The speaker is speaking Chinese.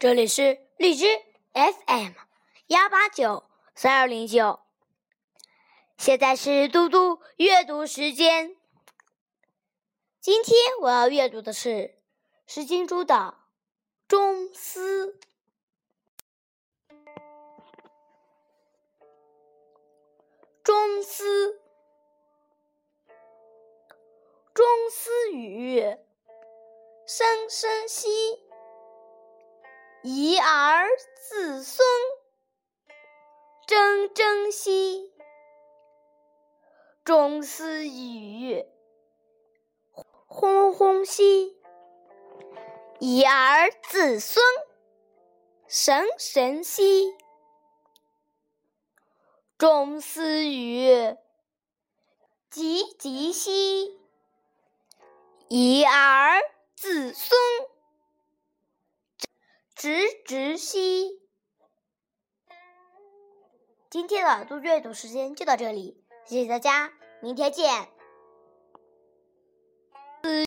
这里是荔枝 FM 幺八九三二零九。现在是嘟嘟阅读时间。今天我要阅读的是石金珠的《中思》。中思，中思雨，声声息。遗儿子孙，铮铮兮。中思语，轰轰兮。遗儿子孙，神神兮。中思语，急急兮。遗儿子孙。直直兮，今天的读阅读时间就到这里，谢谢大家，明天见。